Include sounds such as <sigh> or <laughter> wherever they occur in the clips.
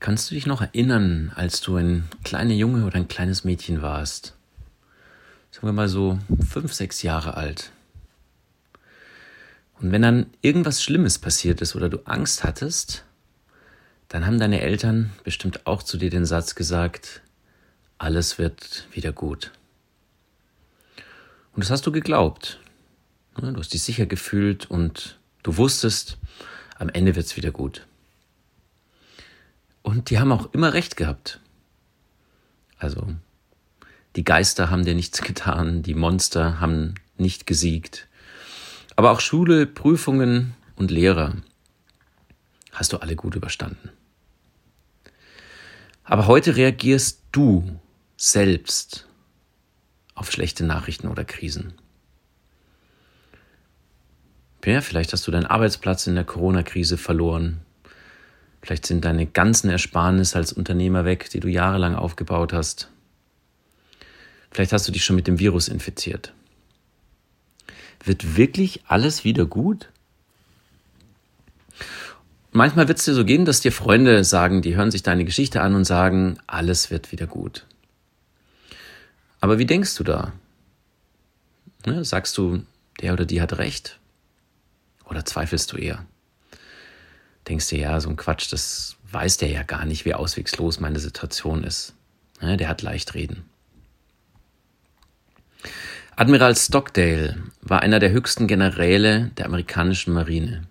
Kannst du dich noch erinnern, als du ein kleiner Junge oder ein kleines Mädchen warst? Sagen wir mal so fünf, sechs Jahre alt. Und wenn dann irgendwas Schlimmes passiert ist oder du Angst hattest, dann haben deine Eltern bestimmt auch zu dir den Satz gesagt, alles wird wieder gut. Und das hast du geglaubt. Du hast dich sicher gefühlt und du wusstest, am Ende wird's wieder gut. Und die haben auch immer recht gehabt. Also, die Geister haben dir nichts <laughs> getan, die Monster haben nicht gesiegt. Aber auch Schule, Prüfungen und Lehrer hast du alle gut überstanden. Aber heute reagierst du selbst auf schlechte Nachrichten oder Krisen. Ja, vielleicht hast du deinen Arbeitsplatz in der Corona-Krise verloren Vielleicht sind deine ganzen Ersparnisse als Unternehmer weg, die du jahrelang aufgebaut hast. Vielleicht hast du dich schon mit dem Virus infiziert. Wird wirklich alles wieder gut? Manchmal wird es dir so gehen, dass dir Freunde sagen, die hören sich deine Geschichte an und sagen, alles wird wieder gut. Aber wie denkst du da? Ne, sagst du, der oder die hat recht? Oder zweifelst du eher? Denkst dir, ja, so ein Quatsch, das weiß der ja gar nicht, wie auswegslos meine Situation ist. Ja, der hat leicht reden. Admiral Stockdale war einer der höchsten Generäle der amerikanischen Marine.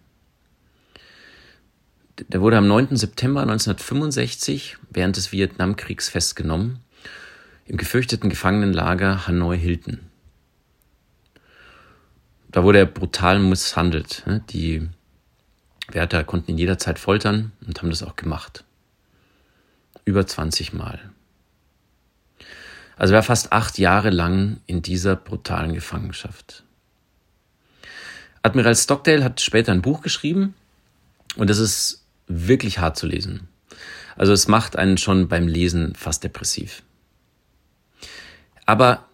Der wurde am 9. September 1965 während des Vietnamkriegs festgenommen im gefürchteten Gefangenenlager Hanoi-Hilton. Da wurde er brutal misshandelt. Die Wärter konnten ihn jederzeit foltern und haben das auch gemacht. Über 20 Mal. Also er war fast acht Jahre lang in dieser brutalen Gefangenschaft. Admiral Stockdale hat später ein Buch geschrieben und es ist wirklich hart zu lesen. Also es macht einen schon beim Lesen fast depressiv. Aber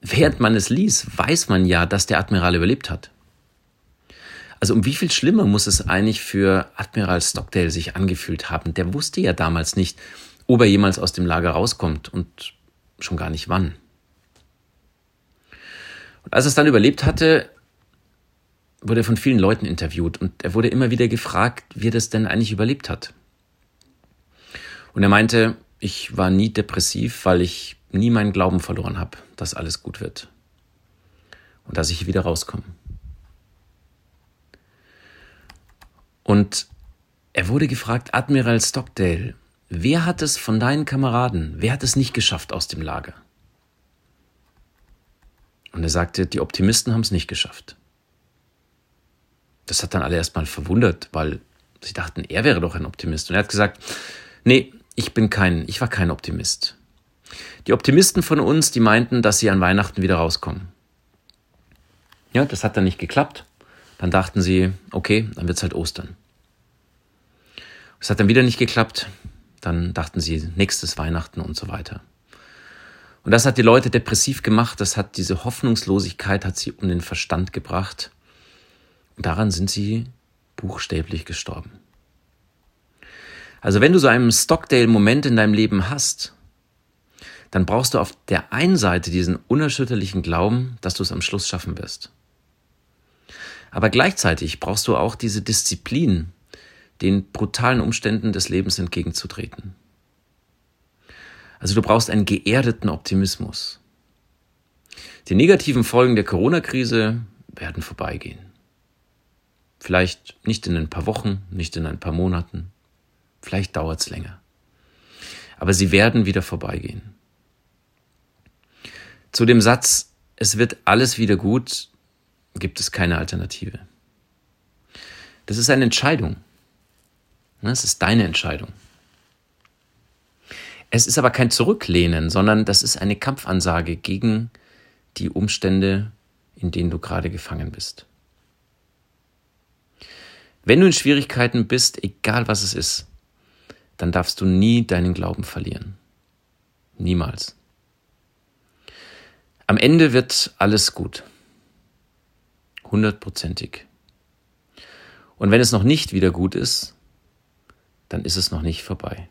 während man es liest, weiß man ja, dass der Admiral überlebt hat. Also um wie viel schlimmer muss es eigentlich für Admiral Stockdale sich angefühlt haben? Der wusste ja damals nicht, ob er jemals aus dem Lager rauskommt und schon gar nicht wann. Und als er es dann überlebt hatte, wurde er von vielen Leuten interviewt und er wurde immer wieder gefragt, wie er das denn eigentlich überlebt hat. Und er meinte, ich war nie depressiv, weil ich nie meinen Glauben verloren habe, dass alles gut wird und dass ich wieder rauskomme. Und er wurde gefragt, Admiral Stockdale, wer hat es von deinen Kameraden, wer hat es nicht geschafft aus dem Lager? Und er sagte, die Optimisten haben es nicht geschafft. Das hat dann alle erstmal verwundert, weil sie dachten, er wäre doch ein Optimist. Und er hat gesagt, nee, ich bin kein, ich war kein Optimist. Die Optimisten von uns, die meinten, dass sie an Weihnachten wieder rauskommen. Ja, das hat dann nicht geklappt. Dann dachten sie, okay, dann wird es halt Ostern. Es hat dann wieder nicht geklappt. Dann dachten sie, nächstes Weihnachten und so weiter. Und das hat die Leute depressiv gemacht. Das hat diese Hoffnungslosigkeit hat sie um den Verstand gebracht. Und daran sind sie buchstäblich gestorben. Also wenn du so einen Stockdale-Moment in deinem Leben hast, dann brauchst du auf der einen Seite diesen unerschütterlichen Glauben, dass du es am Schluss schaffen wirst. Aber gleichzeitig brauchst du auch diese Disziplin, den brutalen Umständen des Lebens entgegenzutreten. Also du brauchst einen geerdeten Optimismus. Die negativen Folgen der Corona-Krise werden vorbeigehen. Vielleicht nicht in ein paar Wochen, nicht in ein paar Monaten, vielleicht dauert es länger. Aber sie werden wieder vorbeigehen. Zu dem Satz, es wird alles wieder gut, gibt es keine Alternative. Das ist eine Entscheidung. Es ist deine Entscheidung. Es ist aber kein Zurücklehnen, sondern das ist eine Kampfansage gegen die Umstände, in denen du gerade gefangen bist. Wenn du in Schwierigkeiten bist, egal was es ist, dann darfst du nie deinen Glauben verlieren. Niemals. Am Ende wird alles gut hundertprozentig. Und wenn es noch nicht wieder gut ist, dann ist es noch nicht vorbei.